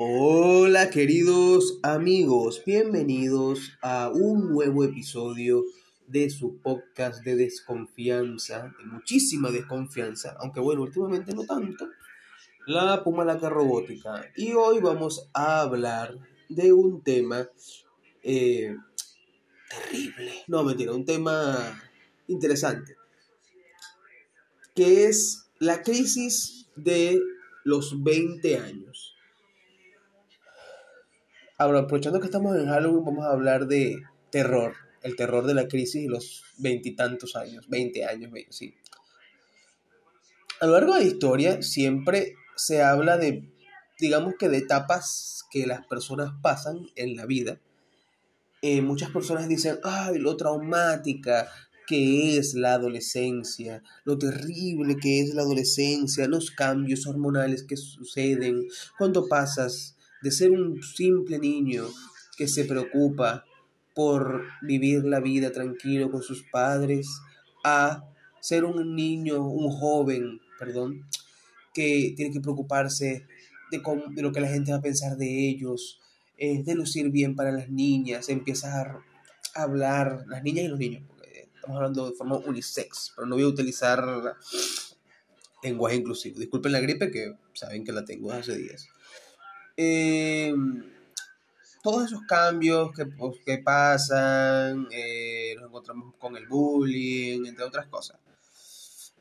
Hola queridos amigos, bienvenidos a un nuevo episodio de su podcast de desconfianza, de muchísima desconfianza, aunque bueno, últimamente no tanto, la Pumalaca Robótica. Y hoy vamos a hablar de un tema eh, terrible, no mentira, un tema interesante, que es la crisis de los 20 años. Ahora, aprovechando que estamos en Halloween, vamos a hablar de terror, el terror de la crisis de los veintitantos años, 20 años, sí. A lo largo de la historia siempre se habla de, digamos que de etapas que las personas pasan en la vida. Eh, muchas personas dicen, ay, lo traumática que es la adolescencia, lo terrible que es la adolescencia, los cambios hormonales que suceden cuando pasas de ser un simple niño que se preocupa por vivir la vida tranquilo con sus padres a ser un niño, un joven, perdón, que tiene que preocuparse de, de lo que la gente va a pensar de ellos, eh, de lucir bien para las niñas, empezar a hablar, las niñas y los niños, estamos hablando de forma unisex, pero no voy a utilizar lenguaje inclusivo. Disculpen la gripe que saben que la tengo hace días. Eh, todos esos cambios que, pues, pasan, eh, nos encontramos con el bullying, entre otras cosas.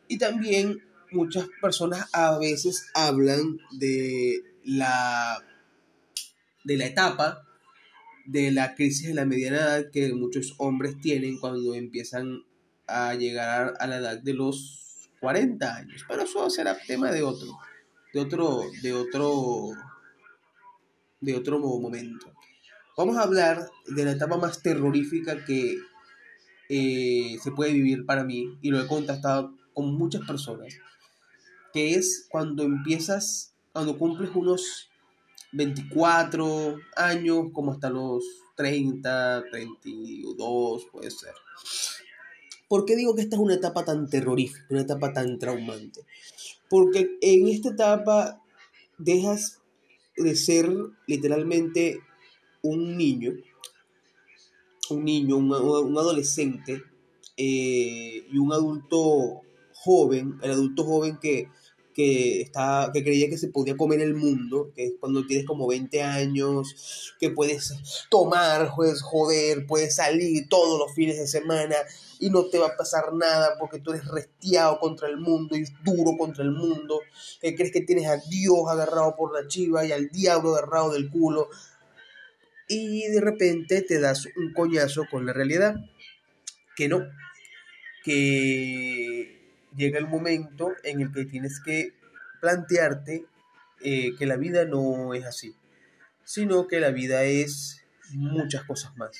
Y también muchas personas a veces hablan de la, de la etapa de la crisis de la mediana edad que muchos hombres tienen cuando empiezan a llegar a la edad de los 40 años. Pero eso será tema de otro, de otro, de otro, de otro momento. Vamos a hablar de la etapa más terrorífica que eh, se puede vivir para mí, y lo he contactado con muchas personas, que es cuando empiezas, cuando cumples unos 24 años, como hasta los 30, 32, puede ser. ¿Por qué digo que esta es una etapa tan terrorífica, una etapa tan traumante? Porque en esta etapa dejas de ser literalmente un niño, un niño, un, adolescente eh, y un adulto joven, el adulto joven que que, está, que creía que se podía comer el mundo, que es cuando tienes como 20 años, que puedes tomar, puedes joder, puedes salir todos los fines de semana y no te va a pasar nada porque tú eres restiado contra el mundo y duro contra el mundo, que crees que tienes a Dios agarrado por la chiva y al diablo agarrado del culo y de repente te das un coñazo con la realidad, que no, que llega el momento en el que tienes que plantearte eh, que la vida no es así, sino que la vida es muchas cosas más.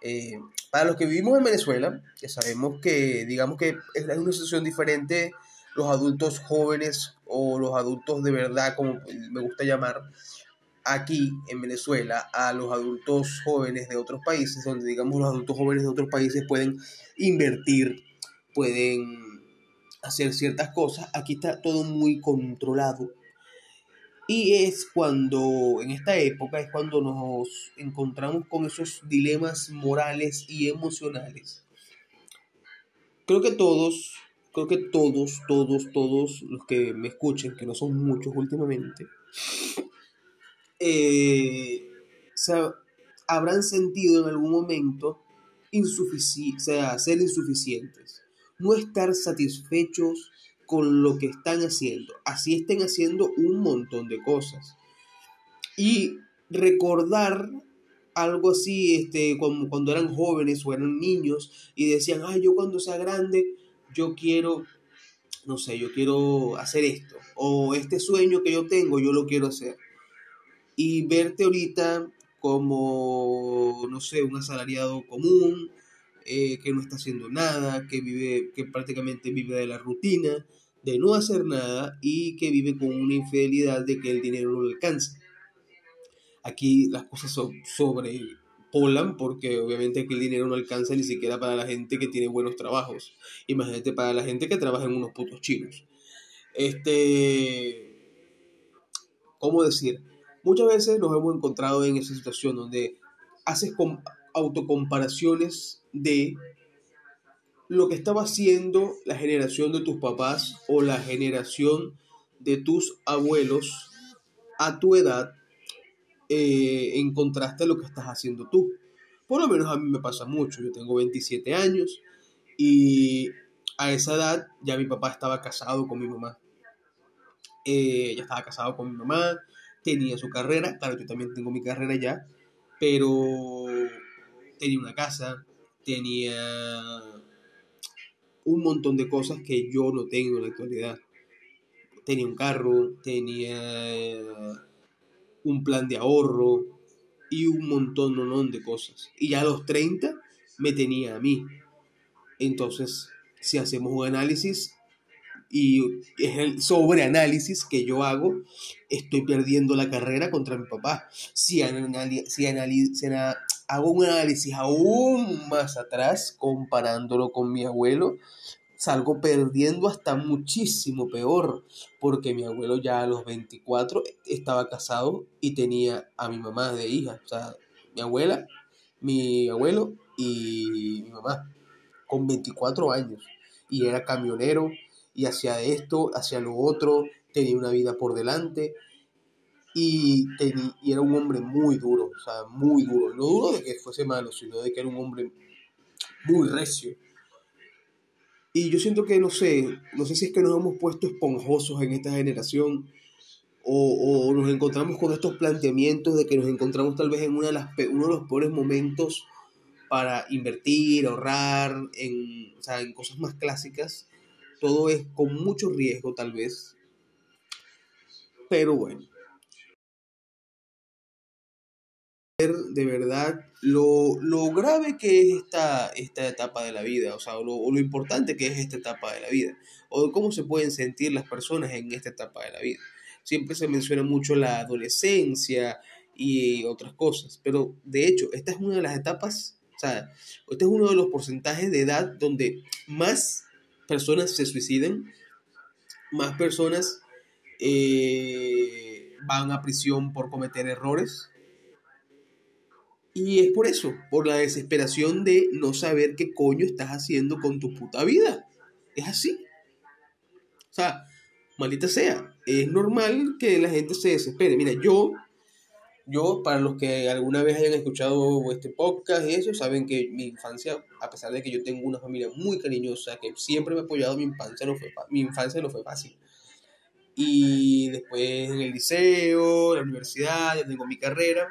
Eh, para los que vivimos en Venezuela, que sabemos que, digamos que es una situación diferente, los adultos jóvenes o los adultos de verdad, como me gusta llamar, aquí en Venezuela a los adultos jóvenes de otros países, donde digamos los adultos jóvenes de otros países pueden invertir, pueden hacer ciertas cosas. Aquí está todo muy controlado. Y es cuando, en esta época, es cuando nos encontramos con esos dilemas morales y emocionales. Creo que todos, creo que todos, todos, todos los que me escuchen, que no son muchos últimamente, eh, habrán sentido en algún momento insufici sea, ser insuficientes no estar satisfechos con lo que están haciendo, así estén haciendo un montón de cosas. Y recordar algo así, este, como cuando eran jóvenes o eran niños y decían, ay, yo cuando sea grande, yo quiero, no sé, yo quiero hacer esto, o este sueño que yo tengo, yo lo quiero hacer. Y verte ahorita como, no sé, un asalariado común, eh, que no está haciendo nada, que vive, que prácticamente vive de la rutina, de no hacer nada y que vive con una infidelidad de que el dinero no le alcanza. Aquí las cosas son sobrepolan porque obviamente aquí el dinero no alcanza ni siquiera para la gente que tiene buenos trabajos. Imagínate para la gente que trabaja en unos putos chinos. Este ¿cómo decir? Muchas veces nos hemos encontrado en esa situación donde haces autocomparaciones de lo que estaba haciendo la generación de tus papás o la generación de tus abuelos a tu edad eh, en contraste a lo que estás haciendo tú. Por lo menos a mí me pasa mucho. Yo tengo 27 años y a esa edad ya mi papá estaba casado con mi mamá. Eh, ya estaba casado con mi mamá, tenía su carrera, claro, yo también tengo mi carrera ya, pero tenía una casa, tenía un montón de cosas que yo no tengo en la actualidad. Tenía un carro, tenía un plan de ahorro y un montón, de cosas. Y ya a los 30 me tenía a mí. Entonces, si hacemos un análisis, y es el sobreanálisis que yo hago, estoy perdiendo la carrera contra mi papá. Si, si, hago un análisis aún más atrás, comparándolo con mi abuelo, salgo perdiendo hasta muchísimo peor, porque mi abuelo ya a los 24 estaba casado y tenía a mi mamá de hija, o sea, mi abuela, mi abuelo y mi mamá, con 24 años, y era camionero, y hacía esto, hacía lo otro, tenía una vida por delante y, y, era un hombre muy duro, o sea, muy duro. No duro de que fuese malo, sino de que era un hombre muy recio. Y yo siento que, no sé, no sé si es que nos hemos puesto esponjosos en esta generación o, o nos encontramos con estos planteamientos de que nos encontramos tal vez en una de las, uno de los peores momentos para invertir, ahorrar en, o sea, en cosas más clásicas todo es con mucho riesgo tal vez. Pero bueno. De verdad lo, grave que es esta, esta etapa de la vida, o sea, lo, lo importante que es esta etapa de la vida, o cómo se pueden sentir las personas en esta etapa de la vida. Siempre se menciona mucho la adolescencia y otras cosas, pero de hecho, esta es una de las etapas, o sea, este es uno de los porcentajes de edad donde más personas se suiciden, más personas eh, van a prisión por cometer errores. Y es por eso, por la desesperación de no saber qué coño estás haciendo con tu puta vida. Es así. O sea, maldita sea, es normal que la gente se desespere. Mira, yo yo, para los que alguna vez hayan escuchado este podcast eso, saben que mi infancia, a pesar de que yo tengo una familia muy cariñosa, que siempre me ha apoyado, mi infancia no fue, mi infancia no fue fácil. Y después en el liceo, la universidad, ya tengo mi carrera.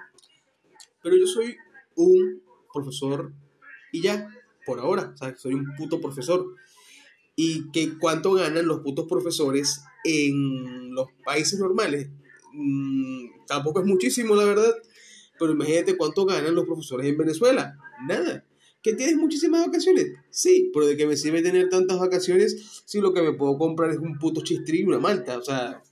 Pero yo soy un profesor y ya, por ahora, soy un puto profesor. ¿Y que cuánto ganan los putos profesores en los países normales? Mm, tampoco es muchísimo, la verdad, pero imagínate cuánto ganan los profesores en Venezuela. Nada. ¿Que tienes muchísimas vacaciones? Sí, pero de que me sirve tener tantas vacaciones si lo que me puedo comprar es un puto chistrín y una malta, o sea...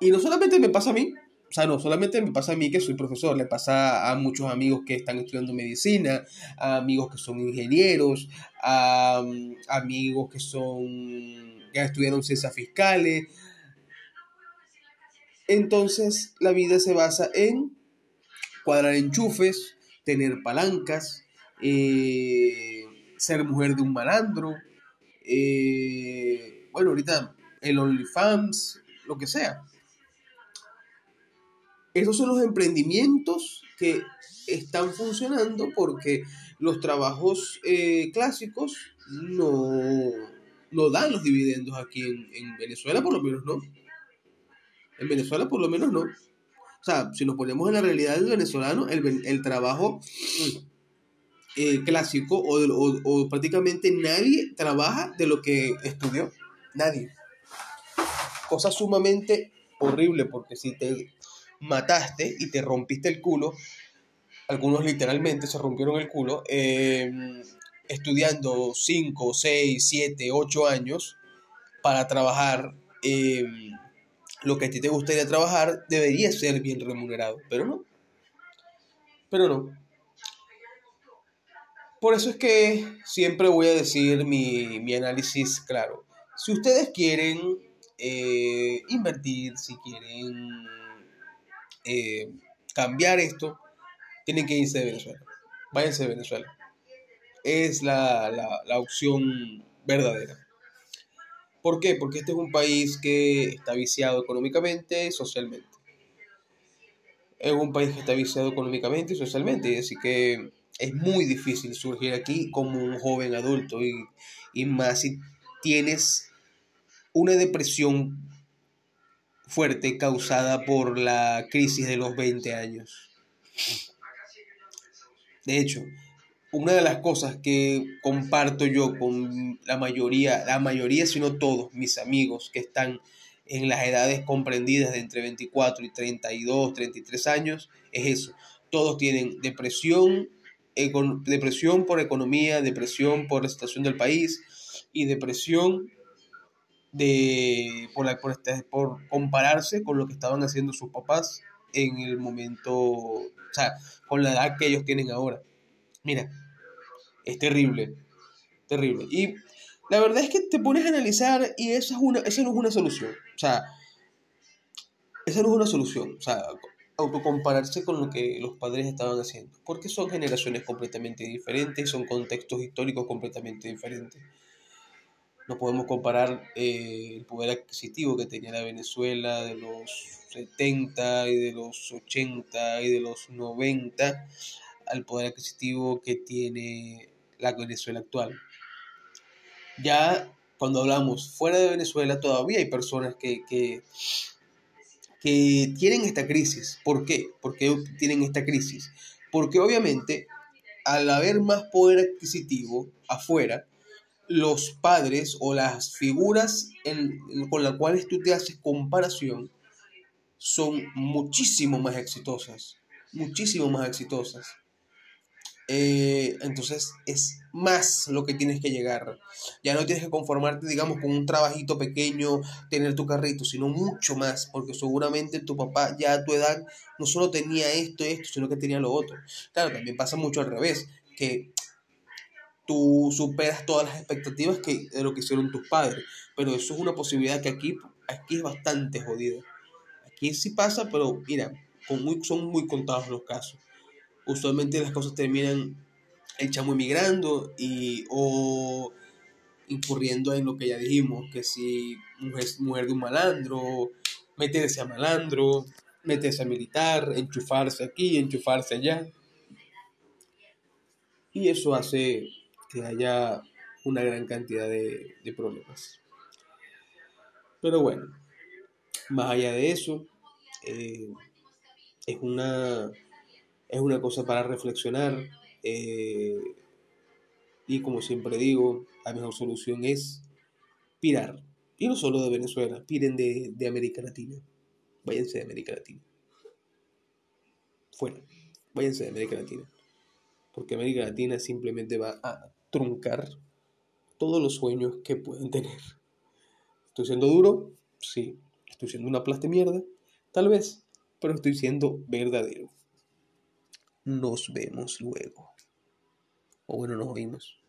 Y no solamente me pasa a mí, o sea, no solamente me pasa a mí que soy profesor, le pasa a muchos amigos que están estudiando medicina, a amigos que son ingenieros, a, mm, amigos que son que estudiaron ciencias fiscales, entonces la vida se basa en cuadrar enchufes, tener palancas, eh, ser mujer de un malandro, eh, bueno, ahorita el OnlyFans, lo que sea. Esos son los emprendimientos que están funcionando porque los trabajos eh, clásicos no, no, dan los dividendos aquí en Venezuela, por lo menos no. En Venezuela por lo menos no. O sea, si nos ponemos en la realidad del venezolano, el, trabajo eh, clásico o, prácticamente nadie trabaja de lo que estudió. Nadie. Cosa sumamente horrible porque si te mataste y te rompiste el culo, algunos literalmente se rompieron el culo, em, estudiando 5, 6, 7, 8 años para trabajar eh, lo que a ti te gustaría trabajar debería ser bien remunerado, pero no. Pero no. Por eso es que siempre voy a decir mi, análisis claro. Si ustedes quieren eh, invertir, si quieren eh, cambiar esto, tienen que irse de Venezuela. Váyanse de Venezuela. Es la, la opción verdadera. ¿Por qué? Porque este es un país que está viciado económicamente y socialmente. Es un país que está viciado económicamente y socialmente, así que es muy difícil surgir aquí como un joven adulto y, y más si tienes una depresión fuerte causada por la crisis de los 20 años. De hecho, una de las cosas que comparto yo con la mayoría, la mayoría, sino todos mis amigos que están en las edades comprendidas de entre 24 y 32, 33 años, es eso. Todos tienen depresión, depresión por economía, depresión por la situación del país y depresión de, por, la, por, este, por compararse con lo que estaban haciendo sus papás en el momento, o sea, con la edad que ellos tienen ahora. Mira, es terrible, terrible. Y la verdad es que te pones a analizar y esa, es una, esa no es una solución. O sea, esa no es una solución. O sea, autocompararse con lo que los padres estaban haciendo. Porque son generaciones completamente diferentes, son contextos históricos completamente diferentes. No podemos comparar eh, el poder adquisitivo que tenía la Venezuela de los 70 y de los 80 y de los 90 al poder adquisitivo que tiene la Venezuela actual. Ya cuando hablamos fuera de Venezuela, todavía hay personas que, que, tienen esta crisis. ¿Por qué? ¿Por qué tienen esta crisis? Porque obviamente al haber más poder adquisitivo afuera, los padres o las figuras con las cuales tú te haces comparación son muchísimo más exitosas, muchísimo más exitosas. Eh, entonces es más lo que tienes que llegar. Ya no tienes que conformarte, digamos, con un trabajito pequeño, tener tu carrito, sino mucho más, porque seguramente tu papá ya a tu edad no solo tenía esto, esto, sino que tenía lo otro. Claro, también pasa mucho al revés, que tú superas todas las expectativas que, de lo que hicieron tus padres, pero eso es una posibilidad que aquí, aquí es bastante jodida. Aquí sí pasa, pero mira, son muy contados los casos usualmente las cosas terminan el chamo emigrando y o incurriendo en lo que ya dijimos, que si mujer, mujer de un malandro, meterse a malandro, meterse a militar, enchufarse aquí, enchufarse allá. Y eso hace que haya una gran cantidad de, problemas. Pero bueno, más allá de eso, eh, es una es una cosa para reflexionar eh, y como siempre digo, la mejor solución es pirar. Y no solo de Venezuela, piren de, de América Latina. Váyanse de América Latina. Fuera. Váyanse de América Latina. Porque América Latina simplemente va a truncar todos los sueños que pueden tener. ¿Estoy siendo duro? Sí. ¿Estoy siendo una plasta mierda? Tal vez. Pero estoy siendo verdadero nos vemos luego. O bueno, nos oímos.